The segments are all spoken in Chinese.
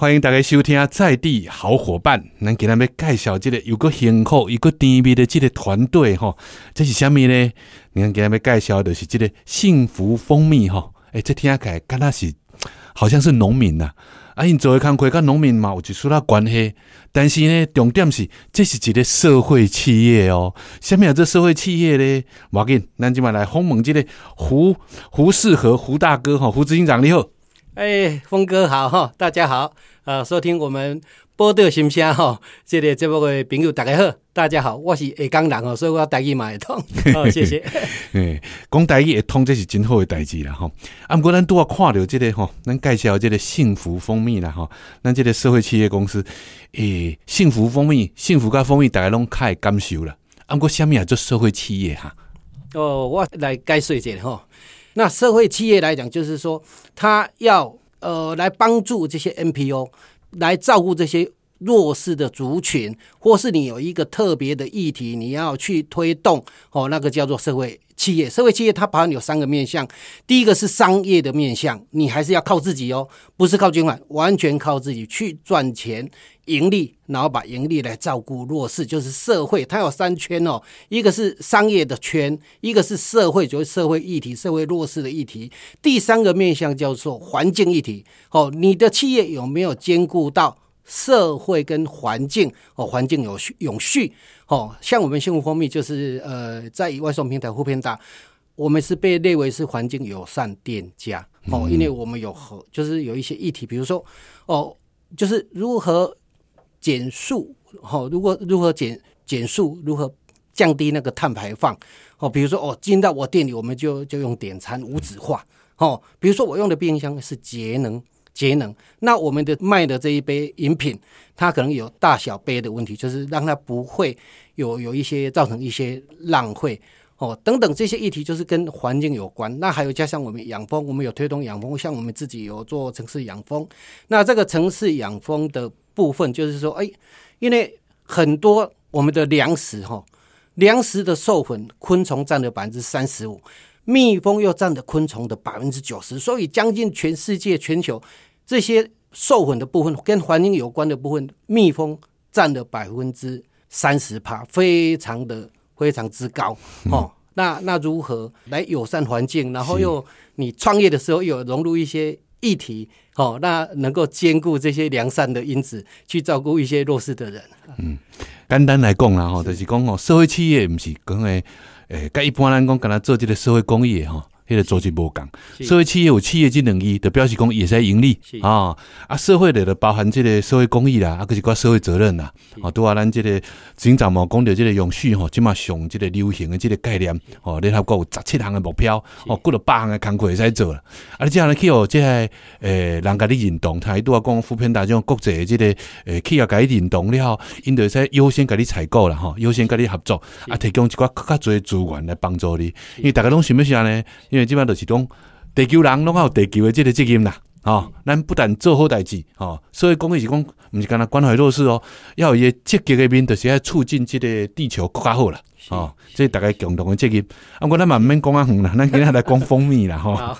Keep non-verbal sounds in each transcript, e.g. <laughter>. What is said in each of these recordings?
欢迎大家收听在地好伙伴。咱今日要介绍这个有个幸福、有个甜蜜的这个团队吼，这是虾米呢？你看今日要介绍的是这个幸福蜂蜜吼。诶，这听起来敢若是好像是农民呐。啊，因做的工课跟农民嘛有一丝仔关系，但是呢，重点是这是一个社会企业哦。下面有这社会企业呢，要紧，咱今晚来访问这个胡胡适和胡大哥哈，胡执行长你好。哎，峰哥好哈，大家好，呃，收听我们波德新声哈，这个节目的朋友大家好，大家好，我是下港人哦，所以我台语嘛会通，好，<laughs> 谢谢。<laughs> 诶，讲台语会通，这是真好的代志啦吼。啊，毋过咱拄啊看到这个吼，咱介绍这个幸福蜂蜜啦吼，咱这个社会企业公司，诶，幸福蜂蜜，幸福甲蜂蜜大家拢较会感受啦。啊，毋过虾米也做社会企业哈？哦，我来解说一下吼。那社会企业来讲，就是说，他要呃来帮助这些 NPO 来照顾这些弱势的族群，或是你有一个特别的议题，你要去推动哦，那个叫做社会。企业、社会企业，它包含有三个面向。第一个是商业的面向，你还是要靠自己哦，不是靠捐款，完全靠自己去赚钱、盈利，然后把盈利来照顾弱势，就是社会。它有三圈哦，一个是商业的圈，一个是社会，就是社会议题、社会弱势的议题。第三个面向叫做环境议题。哦，你的企业有没有兼顾到？社会跟环境哦，环境有序永续。哦，像我们幸福蜂蜜就是呃，在外送平台互片大，我们是被列为是环境友善店家。哦，因为我们有和就是有一些议题，比如说哦，就是如何减速哦，如果如何减减速，如何降低那个碳排放。哦，比如说哦，进到我店里，我们就就用点餐无纸化。哦，比如说我用的冰箱是节能。节能，那我们的卖的这一杯饮品，它可能有大小杯的问题，就是让它不会有有一些造成一些浪费哦，等等这些议题就是跟环境有关。那还有加上我们养蜂，我们有推动养蜂，像我们自己有做城市养蜂。那这个城市养蜂的部分，就是说，哎，因为很多我们的粮食哈，粮食的授粉昆虫占了百分之三十五。蜜蜂又占的昆虫的百分之九十，所以将近全世界、全球这些受粉的部分跟环境有关的部分，蜜蜂占了百分之三十帕，非常的非常之高 <laughs> 哦。那那如何来友善环境，然后又你创业的时候有融入一些议题哦，那能够兼顾这些良善的因子，去照顾一些弱势的人。嗯，简单来讲啦，吼，就是讲哦，社会企业不是讲诶。诶，甲一般人讲，敢若做即个社会公益诶吼。迄个组织无共，社会企业有企业即两义，就表示讲会使盈利啊。啊，社会的就包含即个社会公益啦，啊，可是寡社会责任啦。啊，拄啊，咱即个警长嘛讲到即个永续吼，即嘛上即个流行的即个概念吼，联合国有十七项的目标哦，过了百项的工课会使做啦。啊，你即样来去哦，即个诶，人家你认同，他拄啊讲扶贫大众国际这个诶企业甲你认同了，因着使优先甲你采购啦吼，优先甲你合作啊，提供一寡更加多资源来帮助你，因为大家拢想要啥呢？因基本上就是讲，地球人拢有地球的即个责任啦，哦，咱不但做好代志，哦，所以讲的是讲，毋是干那关怀弱势哦，要有积极的面，就是要促进即个地球更加好啦，哦，这大家共同的责任。啊，我咱嘛毋免讲啊，远啦，咱今仔来讲蜂蜜啦，<laughs> 哈，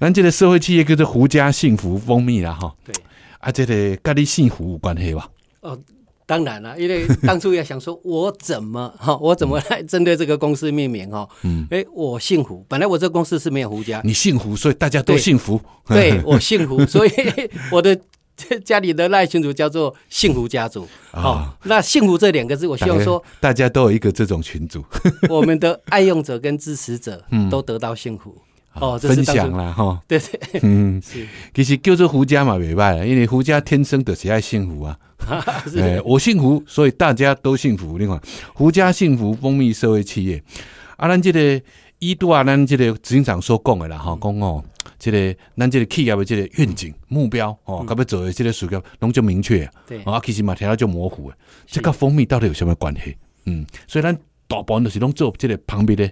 咱即个社会企业叫做胡家幸福蜂蜜啦，吼，对，啊，这个甲你幸福有关系吧？哦。当然了，因为当初也想说，我怎么 <laughs> 哈，我怎么来针对这个公司命名哈？嗯，哎，我幸福。本来我这个公司是没有胡家，你幸福，所以大家都幸福。对我幸福，所以 <laughs> 我的家里的赖群主叫做幸福家族。哦，那幸福这两个字，我希望说大家都有一个这种群主，<laughs> 我们的爱用者跟支持者都得到幸福。哦，分享啦，吼，对对，嗯，<laughs> 是，其实叫做胡家嘛，袂歹，因为胡家天生的是爱幸福啊，<laughs> 哎，我幸福，所以大家都幸福。另外，胡家幸福蜂蜜社会企业，啊，咱这个一度啊，咱这个执行长所讲的啦，吼，讲哦，这个咱这个企业的这个愿景目标哦，要不做的这个事业拢就明确，对，啊，其实嘛，听到就模糊的，这个蜂蜜到底有什么关系？嗯，所以咱大部分都是拢做这个旁边的。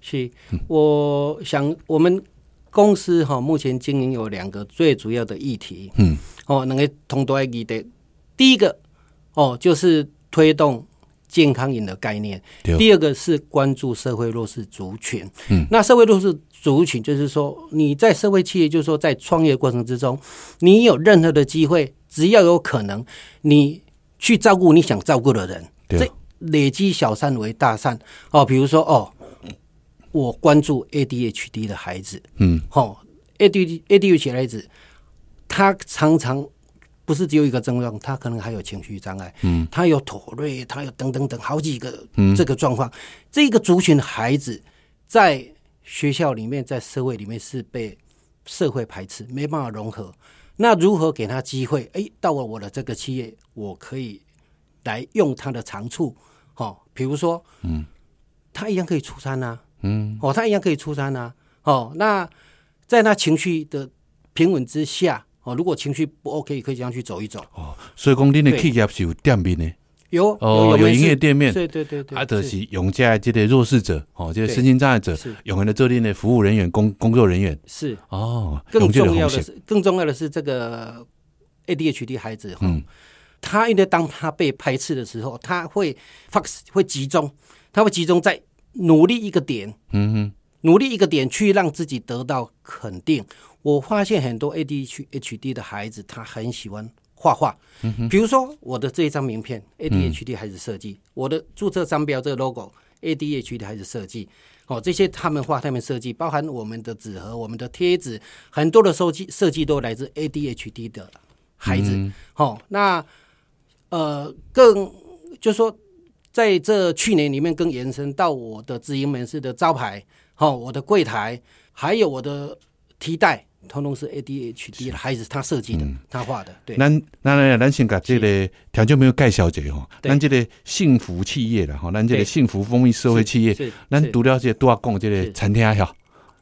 是，我想我们公司哈，目前经营有两个最主要的议题，嗯，哦，能够同多一的，第一个哦，就是推动健康饮的概念，第二个是关注社会弱势族群，嗯，那社会弱势族群，就是说你在社会企业，就是说在创业过程之中，你有任何的机会，只要有可能，你去照顾你想照顾的人，对。这累积小善为大善哦。比如说哦，我关注 ADHD 的孩子，嗯，哦，AD ADHD 孩子，他常常不是只有一个症状，他可能还有情绪障碍，嗯，他有妥瑞，他有等等等好几个这个状况。这个族群的孩子在学校里面，在社会里面是被社会排斥，没办法融合。那如何给他机会？诶，到了我的这个企业，我可以来用他的长处，哦，比如说，嗯，他一样可以出山啊，嗯，哦，他一样可以出山啊，哦，那在他情绪的平稳之下，哦，如果情绪不 OK，可以这样去走一走。哦，所以讲恁的对。企业是有店面的，有哦，有营业店面，对对对对，啊，就是。用这这些弱势者，哦，这些身心障碍者是，用的做恁的服务人员、工工作人员，是。哦，更重要，的是，更重要的是这个 ADHD 孩子，嗯。他因为当他被排斥的时候，他会 focus 会集中，他会集中在努力一个点，嗯哼，努力一个点去让自己得到肯定。我发现很多 ADHD 的孩子，他很喜欢画画。比如说我的这一张名片，ADHD 孩子设计；我的注册商标这个 logo，ADHD 孩子设计。哦，这些他们画，他们设计，包含我们的纸盒、我们的贴纸，很多的设计设计都来自 ADHD 的孩子。哦，那呃，更就说在这去年里面，更延伸到我的直营门市的招牌，哦，我的柜台，还有我的提袋，通通是 ADHD 的孩子他设计的，他画的。对，咱咱来，咱先把这个条件没有介绍者吼，咱这个幸福企业了吼，咱这个幸福蜂蜜社会企业，咱是。除了这多少讲这个餐厅哈，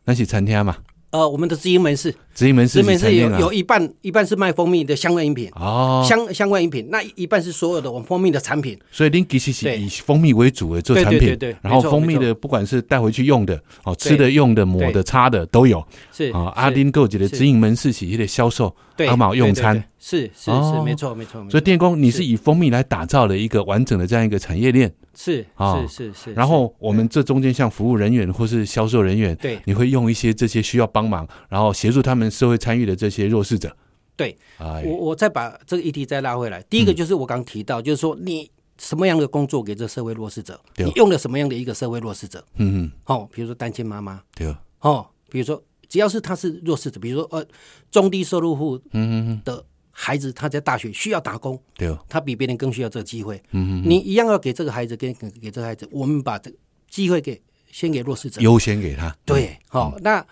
咱是餐厅嘛，呃，我们的直营门市，直营门市直营门市有有一半一半是卖蜂蜜的相关饮品。哦，相相关饮品，那一半是所有的我们蜂蜜的产品，所以您其实是以蜂蜜为主的做产品，对对对对然后蜂蜜的不管是带回去用的哦，吃的、用的、抹的、擦的都有是啊。阿丁购姐的直营门市企业的销售，对阿毛用餐。是是哦。是，没错没错，没错。所以电工你是是。以蜂蜜来打造了一个完整的这样一个产业链。是啊是是是，然后我们这中间像服务人员或是销售人员，对。你会用一些这些需要帮忙，然后协助他们社会参与的这些弱势者。对，哎。我，我再把这个议题再拉回来。第一个就是我刚提到，就是说你什么样的工作给这社会弱势者，你用了什么样的一个社会弱势者？嗯嗯，哦，比如说单亲妈妈，对，哦，比如说只要是他是弱势者，比如说呃中低收入户嗯嗯的孩子，他在大学需要打工，对，他比别人更需要这个机会。嗯你一样要给这个孩子，给给给这个孩子，我们把这个机会给先给弱势者。优先给他。对，好、那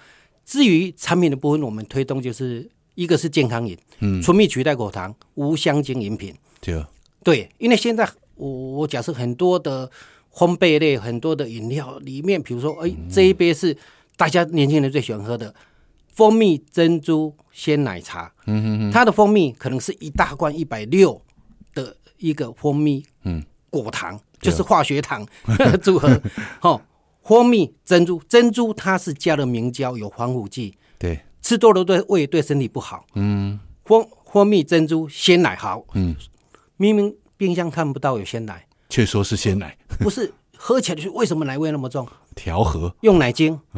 至于产品的部分，我们推动就是一个是健康饮，嗯纯蜜取代果糖，无香精饮品。对，对，因为现在我我假设很多的烘焙类、很多的饮料里面，比如说，哎，这一杯是大家年轻人最喜欢喝的蜂蜜珍珠鲜奶茶，嗯哼哼，它的蜂蜜可能是一大罐一百六的一个蜂蜜，嗯，果糖就是化学糖 <laughs> 组合，哦，蜂蜜珍珠珍珠它是加了明胶，有防腐剂，对，吃多了对胃对身体不好。嗯。蜂蜂蜜珍珠鲜奶好，嗯，明明冰箱看不到有鲜奶，却说是鲜奶。不是喝起来就是为什么奶味那么重？调和。用奶精，<laughs>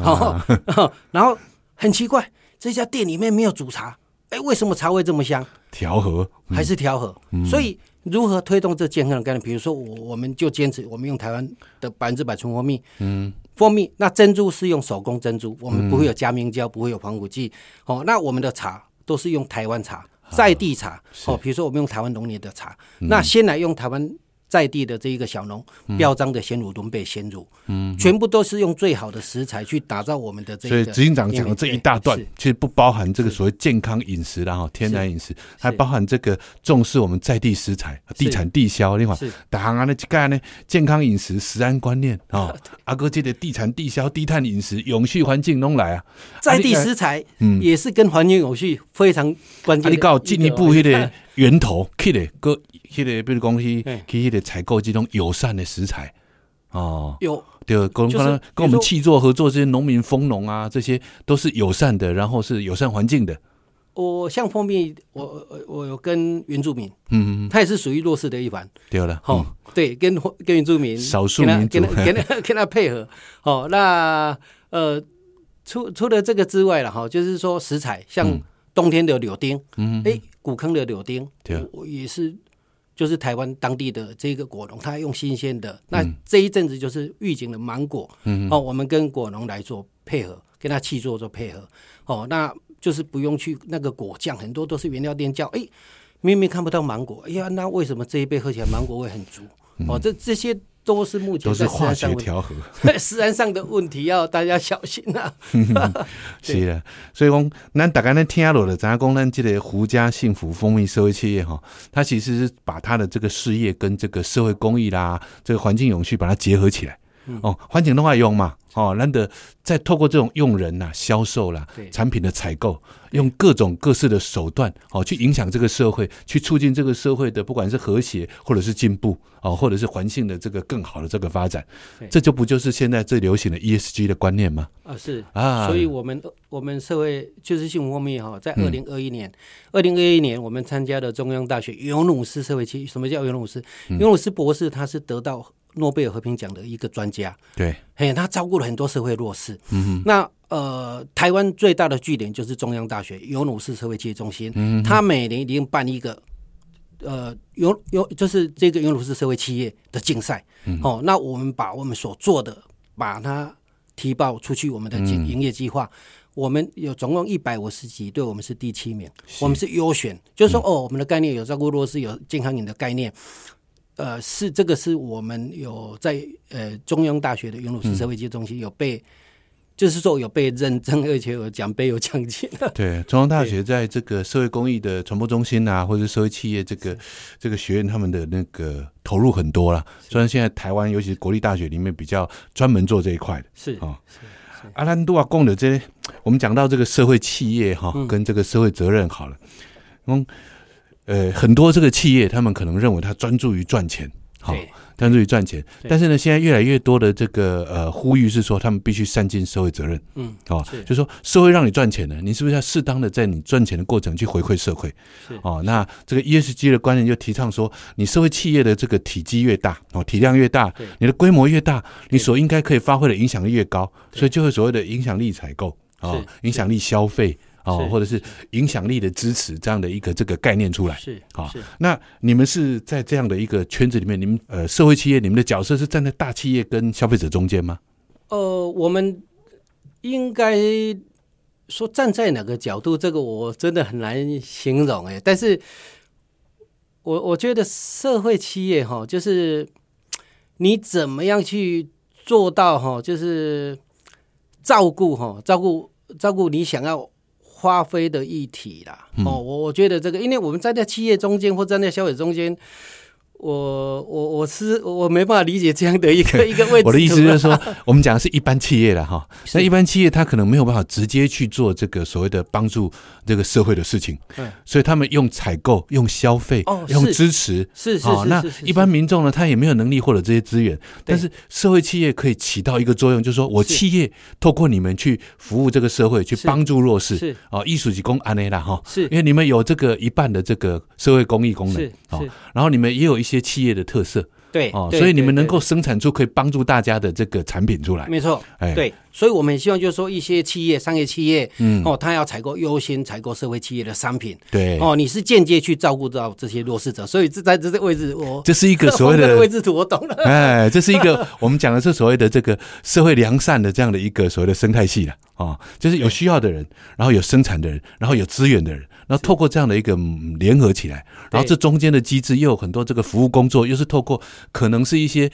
然后很奇怪，这家店里面没有煮茶，哎，为什么茶味这么香？调和，还是调和。所以如何推动这健康的概念？比如说我我们就坚持我们用台湾的百分之百纯蜂蜜，嗯，蜂蜜那珍珠是用手工珍珠，我们不会有加明胶，不会有防腐剂。哦，那我们的茶都是用台湾茶，在地茶。哦，比如说我们用台湾农业的茶，那先来用台湾。在地的这一个小农标章的鲜乳敦贝鲜乳，嗯，全部都是用最好的食材去打造我们的这个。所以执行长讲的这一大段是，其实不包含这个所谓健康饮食然后，天然饮食，还包含这个重视我们在地食材、地产地销，另外是。大行啊那这个呢，健康饮食、食安观念 <laughs> 啊，阿哥记得地产地销、低碳饮食、永续环境弄来啊，在地食材，嗯。也是跟环境永续非常关啊，键。你搞进一步迄个源头去咧，个迄个比如讲去嘿。去迄个采购这种友善的食材。哦。有。对，跟就是跟跟我们气作合作，这些农民蜂农啊，这些都是友善的，然后是友善环境的。我像蜂蜜，我我我有跟原住民，嗯，他也是属于弱势的一环，对了，哦，对，跟跟原住民少数民族跟他跟他 <laughs> 跟他配合，哦，那呃，除除了这个之外了哈，就是说食材，像冬天的柳丁，嗯，哎，古坑的柳丁，对，也是就是台湾当地的这个果农，他用新鲜的。那这一阵子就是预警的芒果，嗯，哦，我们跟果农来做配合，跟他去做做配合，哦，那就是不用去那个果酱，很多都是原料店叫，哎，明明看不到芒果，哎呀，那为什么这一杯喝起来芒果味很足？哦，这这些。都是目前都是化学调和，<laughs> 食安上的问题要大家小心啊。<laughs> 是啊，所以讲，咱大家能听落的，咱讲咱这个胡家幸福蜂蜜社会企业哈，它其实是把它的这个事业跟这个社会公益啦，这个环境永续把它结合起来。哦，环境的话用嘛，哦，难得再透过这种用人呐、销售啦、产品的采购，用各种各式的手段，哦，去影响这个社会，去促进这个社会的不管是和谐或者是进步，哦，或者是环境的这个更好的这个发展，这就不就是现在最流行的 ESG 的观念吗？啊，是。啊，所以我们我们社会就是幸福方面哈，在二零二一年，二零二一年我们参加了中央大学尤努斯社会期，什么叫尤努斯？尤努斯博士他是得到。诺贝尔和平奖的一个专家，对，嘿，他照顾了很多社会弱势。嗯哼，那呃，台湾最大的据点就是中央大学尤努斯社会企业中心，嗯，他每年一定办一个，呃，尤尤就是这个尤努斯社会企业的竞赛。哦，那我们把我们所做的，把它提报出去，我们的营业计划，我们有总共一百五十几对我们是第七名，我们是优选，就是说，哦，我们的概念有照顾弱势，有健康饮的概念。呃，是这个是我们有在呃中央大学的永鲁市社会基中心有被，就是说有被认证，而且有奖杯有奖金。对，中央大学在这个社会公益的传播中心啊，或者社会企业这个这个学院，他们的那个投入很多了。虽然现在台湾尤其是国立大学里面比较专门做这一块的，是啊。阿兰多啊，供的我们讲到这个社会企业哈，跟这个社会责任好了，嗯。呃，很多这个企业，他们可能认为他专注于赚钱，好，专注于赚钱。但是呢，现在越来越多的这个呃呼吁是说，他们必须善尽社会责任，嗯，哦，就说社会让你赚钱呢，你是不是要适当的在你赚钱的过程去回馈社会？哦，那这个 ESG 的观念就提倡说，你社会企业的这个体积越大，哦，体量越大，你的规模越大，你所应该可以发挥的影响力越高，所以就会所谓的影响力采购，啊，影响力消费。哦，或者是影响力的支持这样的一个这个概念出来，是啊。那你们是在这样的一个圈子里面，你们呃社会企业，你们的角色是站在大企业跟消费者中间吗？呃，我们应该说站在哪个角度，这个我真的很难形容哎。但是，我我觉得社会企业哈，就是你怎么样去做到哈，就是照顾哈，照顾照顾你想要。花费的一体啦，哦，我我觉得这个，因为我们站在企业中间或站在消费者中间。我我我是我没办法理解这样的一个一个位置。我的意思就是说，<laughs> 我们讲的是一般企业了哈。那一般企业他可能没有办法直接去做这个所谓的帮助这个社会的事情，嗯，所以他们用采购、用消费、用支持，是是。那一般民众呢，他也没有能力获得这些资源，但是社会企业可以起到一个作用，就是说我企业透过你们去服务这个社会，去帮助弱势，是。啊，艺术及公安内啦哈，是。因为你们有这个一半的这个社会公益功能，哦，然后你们也有一。一些企业的特色，对哦，所以你们能够生产出可以帮助大家的这个产品出来，没错，哎，对，所以我们也希望就是说一些企业、商业企业，嗯，哦，他要采购优先采购社会企业的商品，对，哦，你是间接去照顾到这些弱势者，所以这在这个位置，我这是一个所谓的位置图，我懂了，哎，这是一个我们讲的是所谓的这个社会良善的这样的一个所谓的生态系了，啊，就是有需要的人，然后有生产的人，然后有资源的人。然后透过这样的一个联合起来，然后这中间的机制又有很多这个服务工作，又是透过可能是一些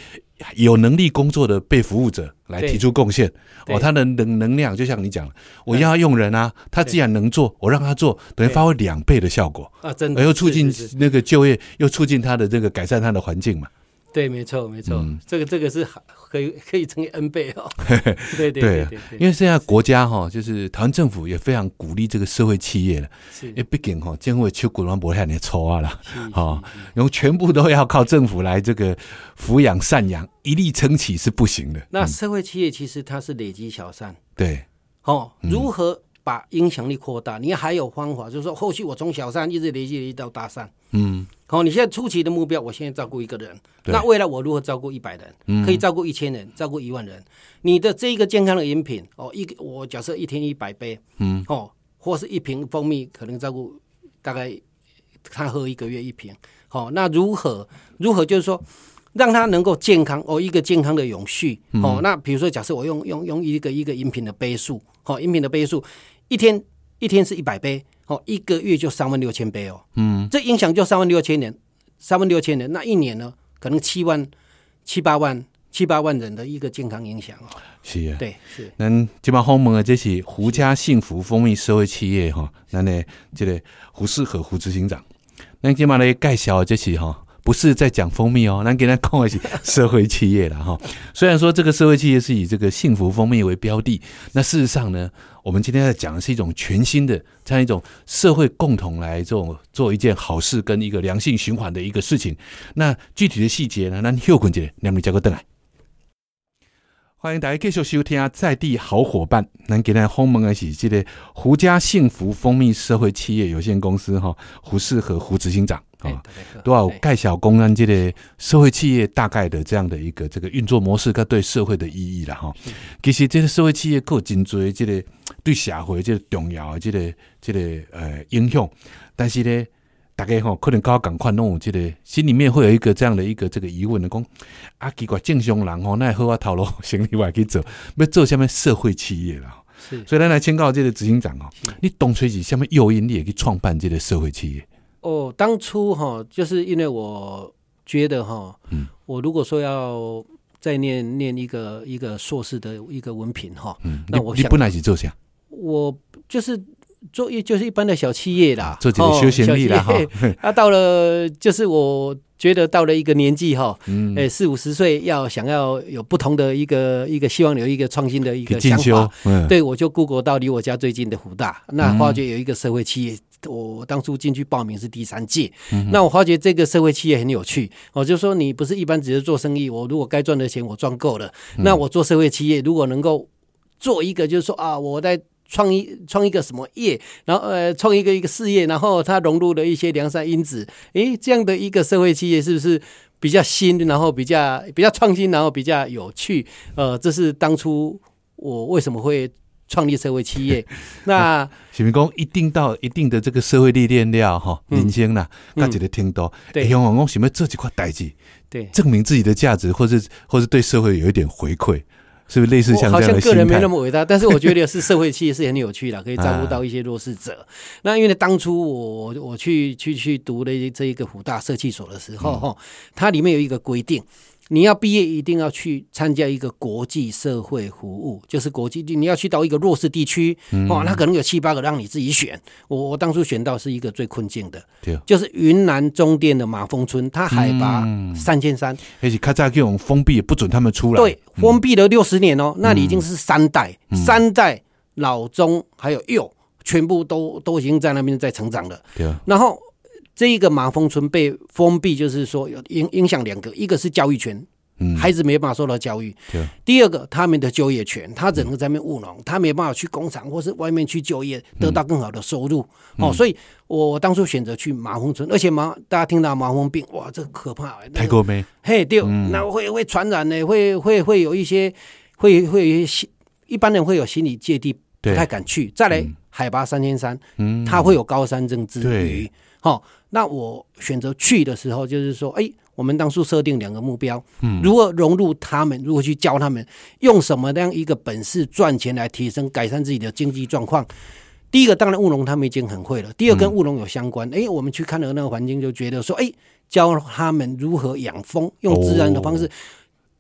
有能力工作的被服务者来提出贡献。哦，他的能能量就像你讲，我要用人啊，他既然能做，我让他做，等于发挥两倍的效果。啊，真的，又促进那个就业，又促进他的这个改善他的环境嘛。对，没错，没错，这个这个是可以可以乘以 N 倍哦。<laughs> 对对对对，因为现在国家哈，就是台湾政府也非常鼓励这个社会企业了。是，因为毕竟哈，政府求古人博下你抽啊了，好，然后全部都要靠政府来这个抚养赡养，一力撑起是不行的。那社会企业其实它是累积小善。对，哦，如何把影响力扩大，你还有方法，就是说后续我从小三一直累积到大三。嗯，好，你现在初期的目标，我现在照顾一个人，那未来我如何照顾一百人？可以照顾一千人，照顾一万人。你的这一个健康的饮品，哦，一我假设一天一百杯，嗯，哦，或是一瓶蜂蜜，可能照顾大概他喝一个月一瓶。好、那如何如何就是说让他能够健康哦，一个健康的永续哦。那比如说，假设我用用用一个一个饮品的杯数，哦，饮品的杯数一天一天是一百杯，哦，一个月就三万六千杯哦。嗯，这影响就三万六千人，三万六千人，那一年呢，可能七万、七八万、七八万人的一个健康影响哦。是啊。对，是咱即摆访问的这是胡家幸福蜂蜜社会企业哈，咱的这个胡适和胡执行长，咱即摆来介绍的这是哈。不是在讲蜂蜜哦，咱给他讲的是 <laughs> 社会企业了哈。虽然说这个社会企业是以这个幸福蜂蜜为标的，那事实上呢，我们今天在讲的是一种全新的这样一种社会共同来这种做一件好事跟一个良性循环的一个事情。那具体的细节呢，那休困一下，两位交个灯来。欢迎大家继续收听在地好伙伴。咱今天访问的是这个胡家幸福蜂蜜社会企业有限公司哈，胡适和胡执行长哎啊，，大概是多少对介绍公安这个社会企业大概的这样的一个这个运作模式跟对社会的意义啦哈。其实这个社会企业够真多这个对社会这个重要的这个这个呃影响，但是呢。大家吼可能跟我共款，拢有这个心里面会有一个这样的一个这个疑问的，讲啊，奇怪，正常人吼，那会好啊，头路生意外去做，要做什么社会企业啦？是所以咱来请教这个执行长哦，你当初是什么诱因，你也去创办这个社会企业？哦，当初哈，就是因为我觉得哈，嗯我如果说要再念念一个一个硕士的一个文凭哈，嗯，那我想你你本来是做啥？我就是做一就是一般的小企业啦，做这个哦休闲力啦哈。啊，到了就是我觉得到了一个年纪哈，嗯，哎，四五十岁要想要有不同的一个一个希望有一个创新的一个想法，，嗯，对我就 Google 到离我家最近的湖大，那发觉有一个社会企业。我当初进去报名是第三届，那我发觉这个社会企业很有趣。我就说你不是一般只是做生意，我如果该赚的钱我赚够了，那我做社会企业如果能够做一个，就是说啊，我在创一创一个什么业，然后呃创一个一个事业，然后它融入了一些良善因子，诶，这样的一个社会企业是不是比较新，然后比较比较创新，然后比较有趣？呃，这是当初我为什么会创立社会企业。<laughs> 那是咪讲一定到一定的这个社会历练了哈，嗯人生啦，嗯到一个程度，对会向往讲想要做几块代志，对。证明自己的价值，或是或是对社会有一点回馈，是不是类似像这样的个人没那？么伟大，但是我觉得是社会企业是很有趣的，可以照顾到一些弱势者。那因为当初我我去去去读的这一个湖大设计所的时候，哈、它里面有一个规定。你要毕业一定要去参加一个国际社会服务，就是国际你要去到一个弱势地区、哦，那可能有七八个让你自己选。我我当初选到是一个最困境的，对，就是云南中甸的马峰村，它海拔嗯。三千三，而且较早这种封闭，不准他们出来。对，封闭了六十年哦，那里已经是三代，嗯。三代老中还有幼，全部都都已经在那边在成长了。对，然后这一个马峰村被封闭，就是说有影影响两个，一个是教育权。嗯，孩子没办法受到教育对。第二个，他们的就业权，他只能在那边务农，他没办法去工厂或是外面去就业，得到更好的收入。嗯哦，所以我我当初选择去马峰村，而且马大家听到马蜂病，哇，这个可怕、那个太过没？嘿，对，嗯那会会传染呢，会会会有一些，会会有一些心，一般人会有心理芥蒂，不太敢去。再来，嗯海拔三千三，嗯，它会有高山症之对余，好、那我选择去的时候，就是说，哎，我们当初设定两个目标，嗯如何融入他们，如何去教他们，用什么样一个本事赚钱来提升、改善自己的经济状况。第一个当然务农他们已经很会了，第二跟务农有相关。哎、我们去看了那个环境，就觉得说，哎，教他们如何养蜂，用自然的方式。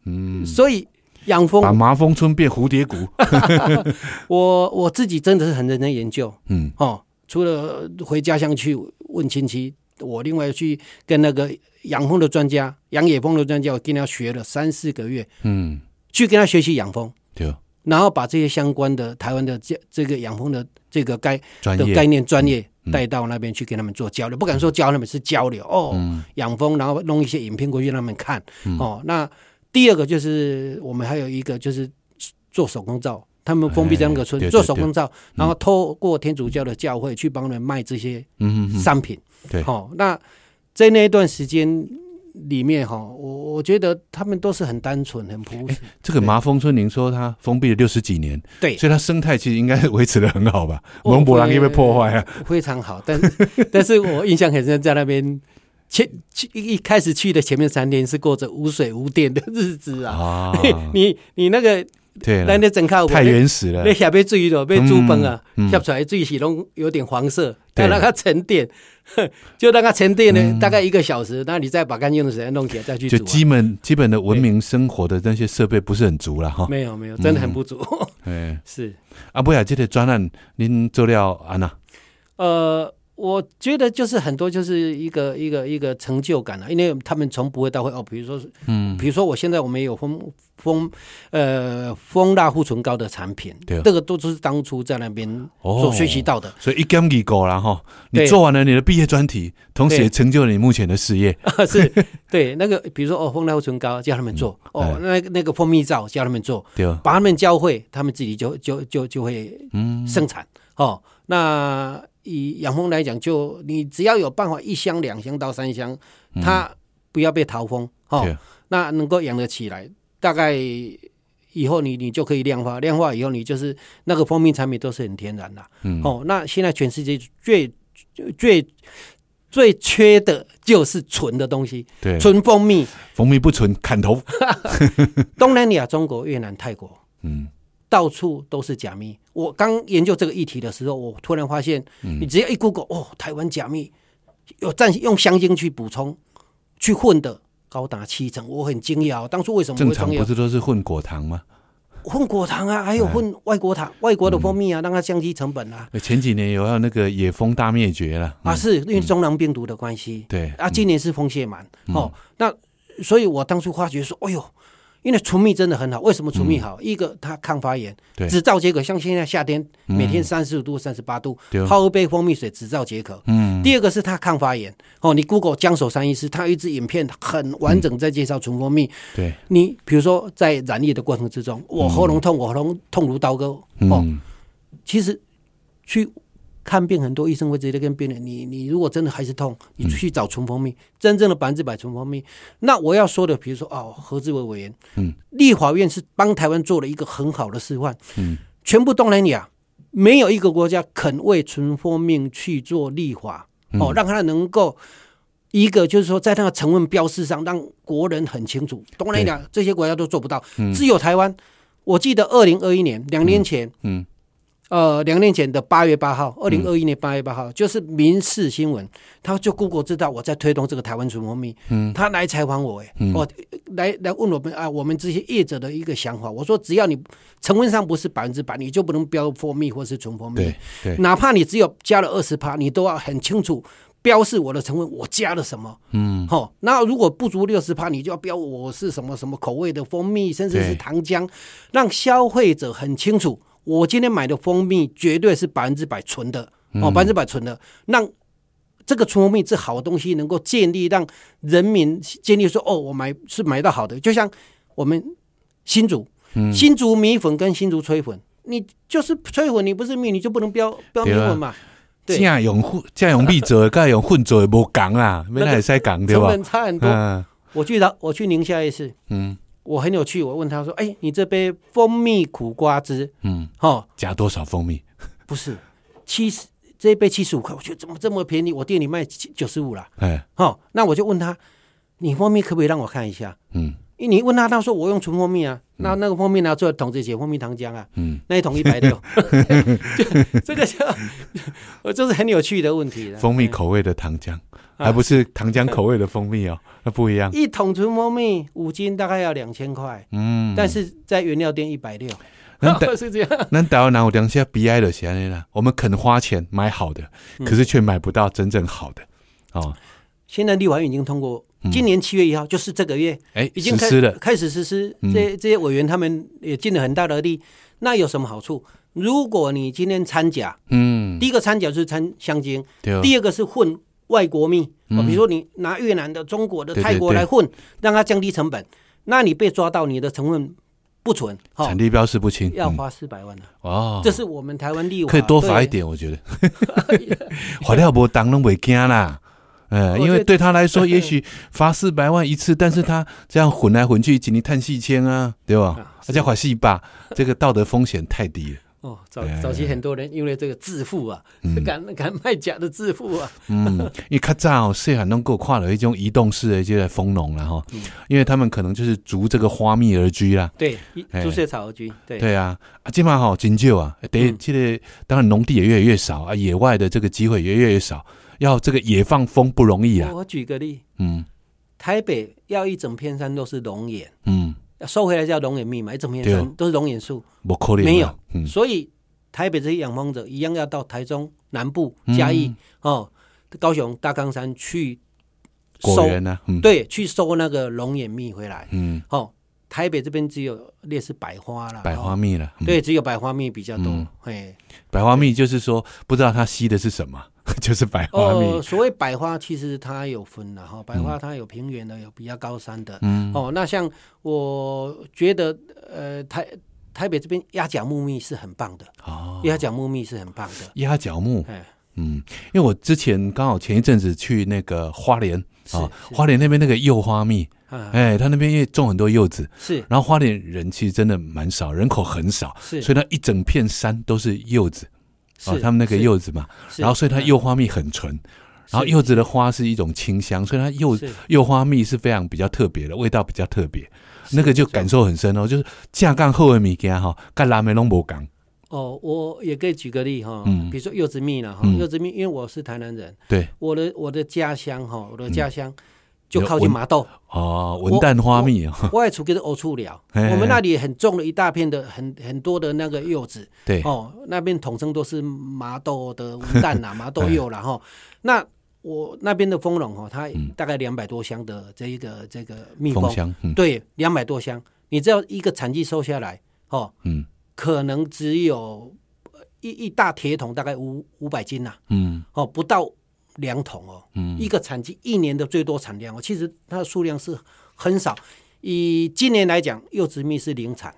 嗯，所以养蜂把，麻风村变蝴蝶谷。<laughs> <laughs> 我我自己真的是很认真研究嗯哦。除了回家乡去问亲戚，我另外去跟那个养蜂的专家、养野蜂的专家，我跟他学了三四个月，嗯，去跟他学习养蜂。对，然后把这些相关的台湾的这这个养蜂的这个概的概念专业嗯。带到那边去跟他们做交流，不敢说教他们是交流哦，嗯养蜂，然后弄一些影片过去让他们看、哦。那第二个就是我们还有一个就是做手工皂，他们封闭在那个村做手工皂，然后透过天主教的教会去帮人卖这些嗯商品。对好、那在那一段时间里面哈、我我觉得他们都是很单纯、很朴实。这个麻风村，您说它封闭了六十几年，对所以它生态其实应该维持的很好吧？哦蒙博朗因为被破坏啊，非常好，但是 <laughs> 但是我印象很深，在那边前去一一开始去的前面三天是过着无水无电的日子啊。啊，<laughs> 你你那个对了，咱那整靠太原始了。那，下边水咯，被煮崩啊，嗯嗯。下出来的水是拢有点黄色，对。要让它沉淀，<laughs> 就让它沉淀呢，嗯。大概一个小时，那你再把干净的水弄起来再去。就基本基本的文明生活的那些设备不是很足了哈。没有没有，真的很不足。哎，<laughs> 是，啊，不呀，这个专案您做了安娜，呃，我觉得就是很多就是一个一个一个成就感啊，因为他们从不会到会哦，比如说，嗯，比如说我现在我们有蜂蜂呃蜂蜡护唇膏的产品，对这个都是当初在那边哦。所学习到的。所以一 game 一够了哈。你做完了你的毕业专题，同时也成就了你目前的事业。<laughs> 是对那个，比如说哦，蜂蜡护唇膏叫他们做，嗯哦，那个那个蜂蜜皂叫他们做，对吧，把他们教会，他们自己就就就就会嗯，生产。哦，那以养蜂来讲，就你只要有办法一箱、两箱到三箱，它不要被淘蜂哦那能够养得起来，大概以后你你就可以量化，量化以后你就是那个蜂蜜产品都是很天然的。嗯哦，那现在全世界最最最缺的就是纯的东西，对，纯蜂蜜。蜂蜜不纯，砍头。<laughs> 东南亚、中国、越南、泰国。嗯，到处都是假蜜。我刚研究这个议题的时候，我突然发现，嗯你只要一 Google，哦，台湾假蜜有占用香精去补充、去混的高达七成，我很惊讶、哦。当初为什么正常不？是都是混果糖吗？混果糖啊，还有混外国糖、外国的蜂蜜啊，让它降低成本啊。前几年有要那个野蜂大灭绝了啊，嗯是因为中囊病毒的关系。对啊，今年是蜂蟹螨、哦，那所以我当初发觉说，哎呦，因为纯蜜真的很好。为什么纯蜜好？一个它抗发炎，对止燥解渴。像现在夏天，每天三十五度、三十八度，泡一杯蜂蜜水止燥解渴。嗯，第二个是它抗发炎。哦，你 Google 江守山医师，他有一支影片很完整在介绍纯蜂蜜。对，你比如说在染疫的过程之中，我喉咙痛，我喉咙痛如刀割。哦，嗯，其实去看病，很多医生会直接跟病人：你你如果真的还是痛，你去找纯蜂蜜，真正的百分之百纯蜂蜜。那我要说的，比如说哦，何志伟委员，嗯，立法院是帮台湾做了一个很好的示范，嗯，全部东南亚没有一个国家肯为纯蜂蜜去做立法，哦，让它能够。一个就是说，在那个成分标示上，让国人很清楚。东南亚这些国家都做不到，只有台湾。我记得二零二一年，两年前，嗯呃，两年前的八月八号，二零二一年八月八号，就是民事新闻，他就 Google 知道我在推动这个台湾纯蜂蜜，嗯，他来采访我，哎、我来来问我们啊，我们这些业者的一个想法。我说，只要你成分上不是百分之百，你就不能标蜂蜜或是纯蜂蜜对，对，哪怕你只有加了二十帕，你都要很清楚标示我的成分，我加了什么。嗯，好、那如果不足六十帕，你就要标我是什么什么口味的蜂蜜，甚至是糖浆，让消费者很清楚，我今天买的蜂蜜绝对是百分之百纯的，哦，百分之百纯的，让这个纯蜂蜜是好东西，能够建立让人民建立说，哦，我买是买到好的，就像我们新竹，新竹米粉跟新竹炊粉，你就是炊粉，你不是米，你就不能标标米粉嘛。对这样用混这样用蜜做的，跟用混做的无共啦，没那会使共对吧？成本差很多。嗯。我去到我去宁夏一次，嗯我很有趣，我问他说：“哎，你这杯蜂蜜苦瓜汁，嗯，哈，加多少蜂蜜？<laughs> 不是七十这一杯七十五块，我觉得怎么这么便宜？我店里卖九十五啦，哎，哈，那我就问他，你蜂蜜可不可以让我看一下？嗯因为你问他，他说我用纯蜂蜜啊，那那个蜂蜜拿出来桶子写蜂蜜糖浆啊，嗯，那一桶一百六，<laughs> <laughs> 就这个就我就是很有趣的问题了。蜂蜜口味的糖浆，还不是糖浆口味的蜂蜜哦，<laughs> 那不一样。一桶纯蜂蜜五斤大概要两千块，嗯，但是在原料店一百六，那 <laughs> 台是这样。咱台湾人有良心悲哀的是安尼啦，我们肯花钱买好的，嗯可是却买不到真正好的。哦，现在立法院已经通过，今年七月一号，就是这个月哎，已经开实施了，开始实施。嗯这这些委员他们也尽了很大的力。那有什么好处？如果你今天掺假，嗯，第一个掺假就是掺香精，对，第二个是混外国蜜，嗯哦比如说你拿越南的、中国的、泰国对来混，让它降低成本。那你被抓到，你的成分不纯，哈产，地标示不清，嗯要花四百万了。哦，这是我们台湾立法可以多罚一点，我觉得。<laughs> 罚料不当然袂惊啦。呃，因为对他来说，<laughs> 也许罚四百万一次，但是他这样混来混去，几年探细千啊，对吧？啊而且罚细吧，这个道德风险太低了。哦，早哎。早期很多人因为这个致富啊，嗯。<laughs> 敢敢卖假的致富啊，嗯，因为较早哦，细汉拢够跨了一种移动式的这个蜂农了哈，因为他们可能就是逐这个花蜜而居啦。对，一哎。朱雀草而居，对，对啊，啊，今嘛好真旧啊，得嗯这个当然农地也越来越少啊，野外的这个机会也越来越少，要这个野放风不容易啊。我举个例，嗯。台北要一整片山都是龙眼，嗯，收回来叫龙眼蜜嘛，一整片都是龙眼树，不可能啊。没有，嗯，所以台北这些养蜂者一样要到台中南部嗯嘉义、哦，高雄大冈山去收，对，去收那个龙眼蜜回来。嗯，哦，台北这边只有类似百花了，百花哦蜜了，嗯，对，只有百花蜜比较多嗯。嘿，百花蜜就是说不知道它吸的是什么，<laughs> 就是百花蜜哦，，所谓百花其实它有分的哈，百花它有平原的，有比较高山的。嗯，哦，那像我觉得呃台台北这边鸭脚木蜜是很棒的，哦，鸭脚木蜜是很棒的。鸭脚木，哎，嗯，因为我之前刚好前一阵子去那个花莲是啊，花莲那边那个柚花蜜，啊，哎，他那边因为种很多柚子，是然后花莲人其实真的蛮少，人口很少，是所以它一整片山都是柚子啊，是他们那个柚子嘛，然后所以它嗯。柚花蜜很纯，然后柚子的花是一种清香，所以它柚柚花蜜是非常比较特别的，味道比较特别，那个就感受很深哦，就是架杠后的物件哈，跟拉梅龙无讲，哦，我也可以举个例哈，嗯。比如说柚子蜜了哈，嗯。柚子蜜，因为我是台南人，对。我的我的家乡哈，我的家乡嗯就靠近麻豆，哦，文旦花蜜哦，我也出给欧处寮，嘿嘿我们那里很种了一大片的很很多的那个柚子对，哦，那边统称都是麻豆的文旦啦，<laughs> 麻豆柚啦哈。那我那边的蜂农哈，它大概两百多箱的这一个这个蜜蜂，嗯蜂香，嗯。对，两百多箱，你知道一个产季收下来哦，嗯。可能只有一一大铁桶，大概五五百斤呐、嗯。哦，不到两桶哦。嗯。一个产季一年的最多产量哦，其实它的数量是很少。以今年来讲，柚子蜜是零产，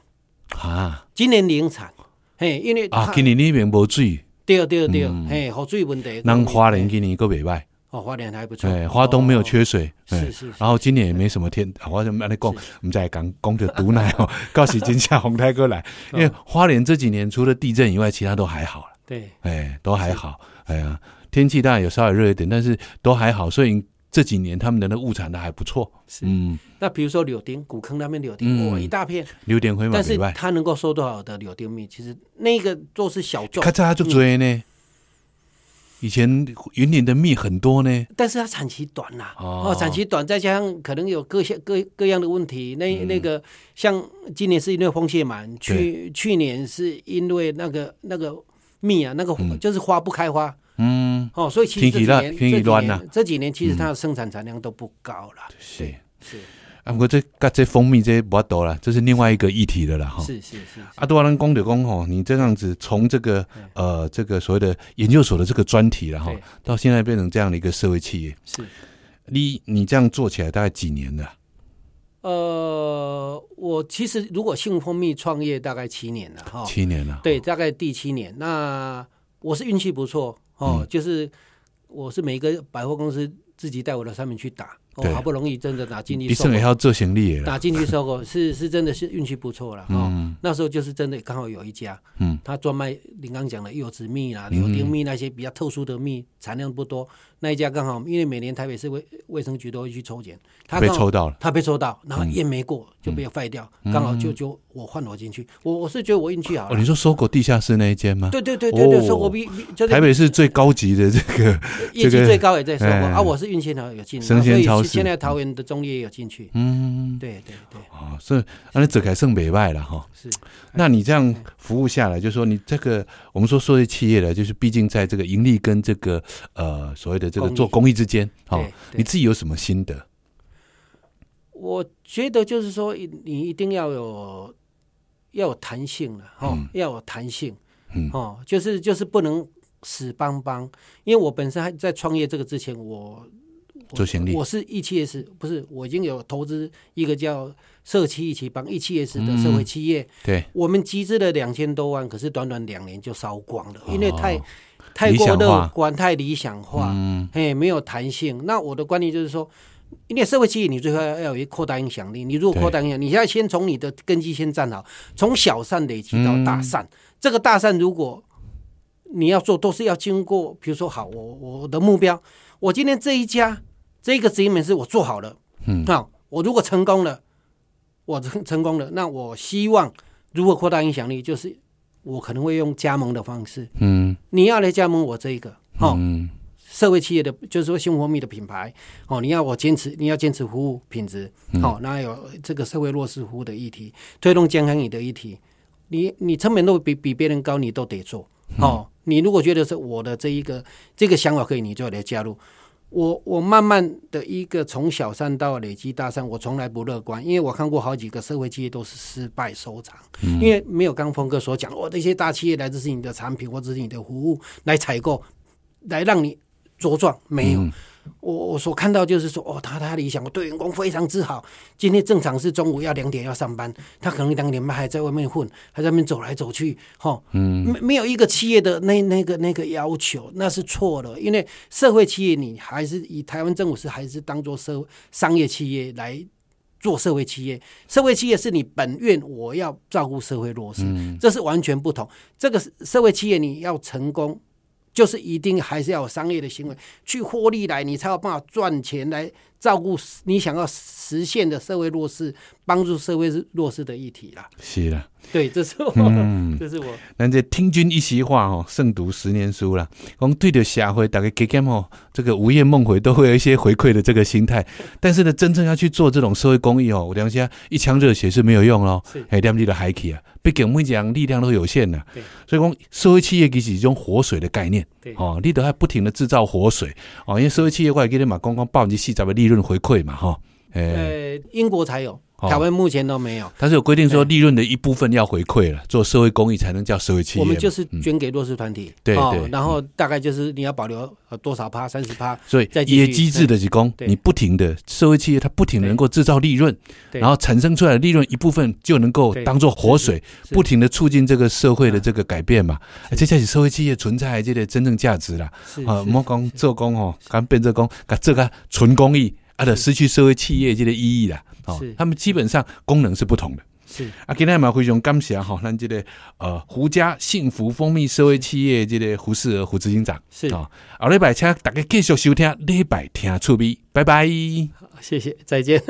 啊。今年零产，嘿，因为啊，它今年那边无水，对对对，嗯。嘿，好水问题。咱花莲嘿今年个袂歹，哦，花莲还不错，哎，花东没有哦缺水，哎是是是。然后今年也没什么天，<laughs> 啊我就安尼讲，我们再讲讲着毒奶哦，告诉今夏红太哥来，因为花莲这几年除了地震以外，其他都还好了，对，哎，都还好，哎呀，天气当然有稍微热一点，但是都还好，所以这几年他们的那物产都还不错，是。嗯，那比如说柳丁，古坑那边柳丁，嗯。哇，一大片，柳丁灰嘛但是袂歹，它能够收多少的柳丁蜜？其实那个都是小众。咔嚓就追呢，以前云林的蜜很多呢，但是它产期短呐、哦。哦，产期短，再加上可能有各项各各样的问题。那、嗯。那个像今年是因为风蟹螨，去去年是因为那个那个蜜啊，那个、嗯。就是花不开花嗯，哦，所以其实这几年这几年这几年其实它的生产产量都不高了。是。是啊，不过这跟这蜂蜜这不多了，这是另外一个议题的了啦哈。是是是，啊，多兰公的公吼，你这样子从这个呃这个所谓的研究所的这个专题了哈，到现在变成这样的一个社会企业，是。你你这样做起来大概几年了？呃，我其实如果信蜂蜜创业大概七年了哈，七年了。对，大概第七年。那我是运气不错哦，嗯就是我是每个百货公司自己带我的商品去打，哦，好不容易真的打进去一收购，生也要做行李。打进去收购，是是真的是运气不错了哦。嗯那时候就是真的刚好有一家，嗯，他专卖您刚讲的柚子蜜啦、嗯柳丁蜜那些比较特殊的蜜，产量不多。那一家刚好，因为每年台北市卫卫生局都会去抽检，他被抽到了。他被抽到，然后嗯验没过就被废掉，刚好就就我换我进去，我我是觉得我运气好哦，你。说搜狗地下室那一间吗？对对对对对，哦。收购比台北市最高级的这个 <laughs> 业绩这个最高也在收购哎啊，我是运气好有进，生啊所以鲜超市。现在桃园的中业也有进去，嗯，对对对，哦，是那你走开剩北外了哈。是那你这样服务下来，就说你这个我们说说这企业的，就是。毕竟在这个盈利跟这个呃所谓的这个做公益之间，哦你自己有什么心得？我觉得就是说，你一定要有要有弹性了哈，嗯。要有弹性，嗯。哦，就是就是不能死邦邦。因为我本身还在创业这个之前，我做行李。我是 E 七 S，不是，我已经有投资一个叫社企一起帮 E 七 S 的社会企业，对，我们集资了两千多万，可是短短两年就烧光了，因为太、哦太过乐观、太理想化，嗯嘿，没有弹性。那我的观念就是说，因为社会企业你最后要要有一扩大影响力。你如果扩大影响，你现在先从你的根基先站好，从小善累积到大善。这个大善如果你要做，都是要经过，比如说，好，我我的目标，我今天这一家这个直营门市我做好了，嗯好，我如果成功了，我成成功了，那我希望如何扩大影响力，就是我可能会用加盟的方式，嗯。你要来加盟我这一个，哦，嗯社会企业的，就是说新活蜜的品牌，哦，你要我坚持，你要坚持服务品质，好、哦，那有这个社会弱势服务的议题，推动健康饮的议题，你你成本都比比别人高，你都得做，哦，你如果觉得是我的这一个这个想法可以，你就来加入。我我慢慢的一个从小善到累积大善，我从来不乐观，因为我看过好几个社会企业都是失败收场，因为没有刚峰哥所讲，我，这些大企业来自是你的产品或者是你的服务来采购，来让你茁壮，没有。我我所看到就是说，哦，他他理想，我对员工非常之好。今天正常是中午要两点要上班，他可能两点半还在外面混，还在外面走来走去，哈，嗯，没没有一个企业的那那个那个要求，那是错的。因为社会企业，你还是以台湾政府是还是当做社商业企业来做社会企业，社会企业是你本愿我要照顾社会弱势，这是完全不同。这个社会企业你要成功。就是一定还是要有商业的行为去获利来，你才有办法赚钱来照顾你想要实现的社会弱势、帮助社会弱势的议题啦。是啦，<laughs> 对，这是我，嗯 <laughs> 这是我。咱这听君一席话哦，胜读十年书啦。讲对着社会，大家给给哦，这个午夜梦回都会有一些回馈的这个心态。<laughs> 但是呢，真正要去做这种社会公益哦，我良心一腔热血是没有用咯。是哎，念你的海气啊，毕竟我们讲力量都有限的对。所以讲，社会企业其实是一种活水的概念。对哦，你都还不停的制造活水哦，因为社会企业我也给你嘛，刚刚百分之四十的利润回馈嘛，哈、哎、呃，英国才有，哦台湾目前都没有。它是有规定说利润的一部分要回馈了，做社会公益才能叫社会企业。我们就是嗯。捐给弱势团体，对对。哦然后大概就是你要保留呃多少趴，三十趴，所以再继续也机制的是供你不停的社会企业，它不停能够制造利润，然后产生出来的利润一部分就能够对当做活水，不停的促进这个社会的啊。这个改变嘛。哎这才是社会企业存在的这个真正价值啦。啊，莫讲做工哦，刚变做工，干这个纯公益啊，就失去社会企业这个意义啦。哦是，他们基本上功能是不同的。是啊，今天嘛非常感谢哈，咱这个呃胡家幸福蜂蜜社会企业这个胡适儿胡执行长是，啊，后礼拜请大家继续收听礼拜听趣味，拜拜。谢谢，再见。